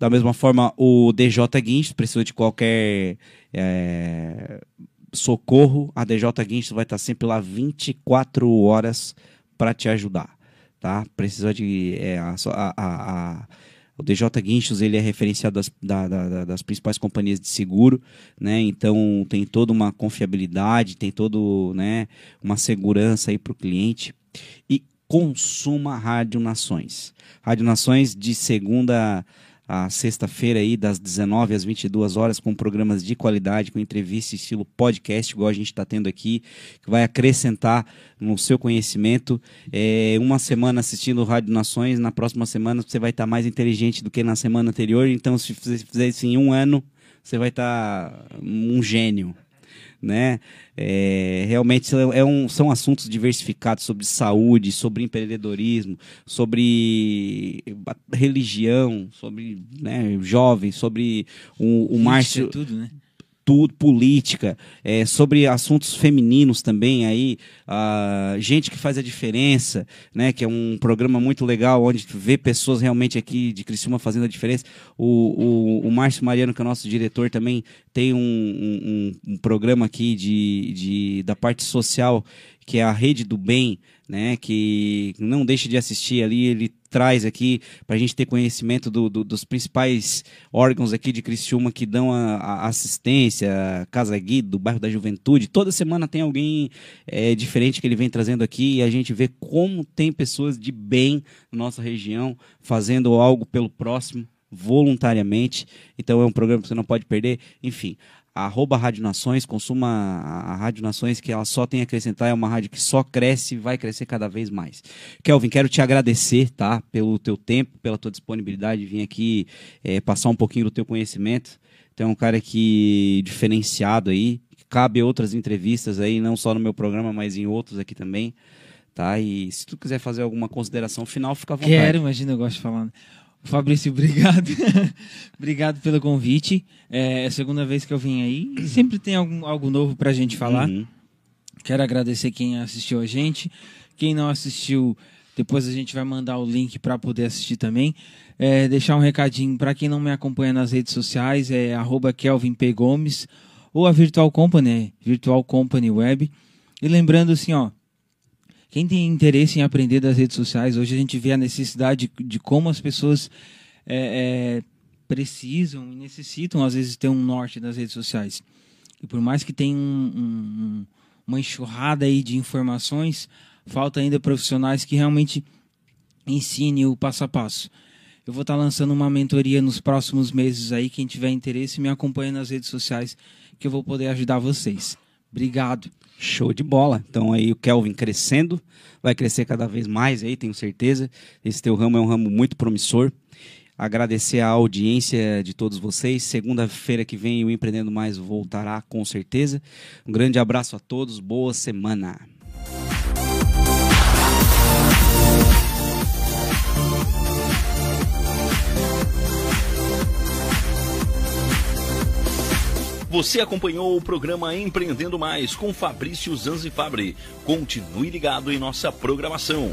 Da mesma forma, o DJ Guinchos precisou de qualquer é, socorro. A DJ Guinchos vai estar sempre lá 24 horas para te ajudar. Tá? Precisa de. é, a- a- a- o DJ Guinchos ele é referenciado das, da- da- da- das principais companhias de seguro, né? Então tem toda uma confiabilidade, tem todo, né, uma segurança aí para o cliente. E consuma Rádio Nações. Rádio Nações de segunda a sexta-feira aí das 19 às 22 horas com programas de qualidade, com entrevista estilo podcast, igual a gente está tendo aqui, que vai acrescentar no seu conhecimento. É, uma semana assistindo Rádio Nações, na próxima semana você vai estar mais inteligente do que na semana anterior. Então, se você fizer isso em um ano, você vai estar um gênio né? É, realmente é um- são assuntos diversificados sobre saúde, sobre empreendedorismo, sobre religião, sobre né, jovens, sobre o, o Márcio Isso é tudo, né? Tudo, política, é, sobre assuntos femininos também aí, ah, gente que faz a diferença, né? Que é um programa muito legal onde vê pessoas realmente aqui de Criciúma fazendo a diferença. O, o, o Márcio Mariano, que é nosso diretor, também tem um, um- um programa aqui de, de, da parte social, que é a Rede do Bem, né? Que não deixe de assistir ali, ele traz aqui para a gente ter conhecimento do- do- dos principais órgãos aqui de Criciúma que dão a, a assistência, Casa Guido, do bairro da Juventude. Toda semana tem alguém é, diferente que ele vem trazendo aqui e a gente vê como tem pessoas de bem na nossa região fazendo algo pelo próximo voluntariamente. Então é um programa que você não pode perder. Enfim, arroba Rádio Nações, consuma a Rádio Nações, que ela só tem a acrescentar, é uma rádio que só cresce e vai crescer cada vez mais. Kelvin, quero te agradecer, tá? Pelo teu tempo, pela tua disponibilidade de vir aqui eh, passar um pouquinho do teu conhecimento. Tu é um cara que diferenciado aí, cabe outras entrevistas aí, não só no meu programa, mas em outros aqui também, tá? E se tu quiser fazer alguma consideração final, fica à vontade. Quero, imagina, eu gosto de falar. Fabrício, obrigado. obrigado pelo convite. É a segunda vez que eu vim aí. E Sempre tem algum, algo novo pra gente falar. Uhum. Quero agradecer quem assistiu a gente. Quem não assistiu, depois a gente vai mandar o link para poder assistir também. É, deixar um recadinho para quem não me acompanha nas redes sociais, é arroba Kelvin P. Gomes ou a Virtual Company, é Virtual Company Web. E lembrando assim, ó, quem tem interesse em aprender das redes sociais, hoje a gente vê a necessidade de, de como as pessoas é, é, precisam e necessitam, às vezes, ter um norte das redes sociais. E por mais que tenha um- um- uma enxurrada aí de informações, falta ainda profissionais que realmente ensinem o passo a passo. Eu vou estar lançando uma mentoria nos próximos meses aí. Quem tiver interesse, me acompanhe nas redes sociais que eu vou poder ajudar vocês. Obrigado. Show de bola. Então aí o Kelvin crescendo, vai crescer cada vez mais aí, tenho certeza. Esse teu ramo é um ramo muito promissor. Agradecer a audiência de todos vocês. Segunda-feira que vem o Empreendendo Mais voltará com certeza. Um grande abraço a todos, boa semana. Você acompanhou o programa Empreendendo Mais com Fabrício Zanzifabri. Continue ligado em nossa programação.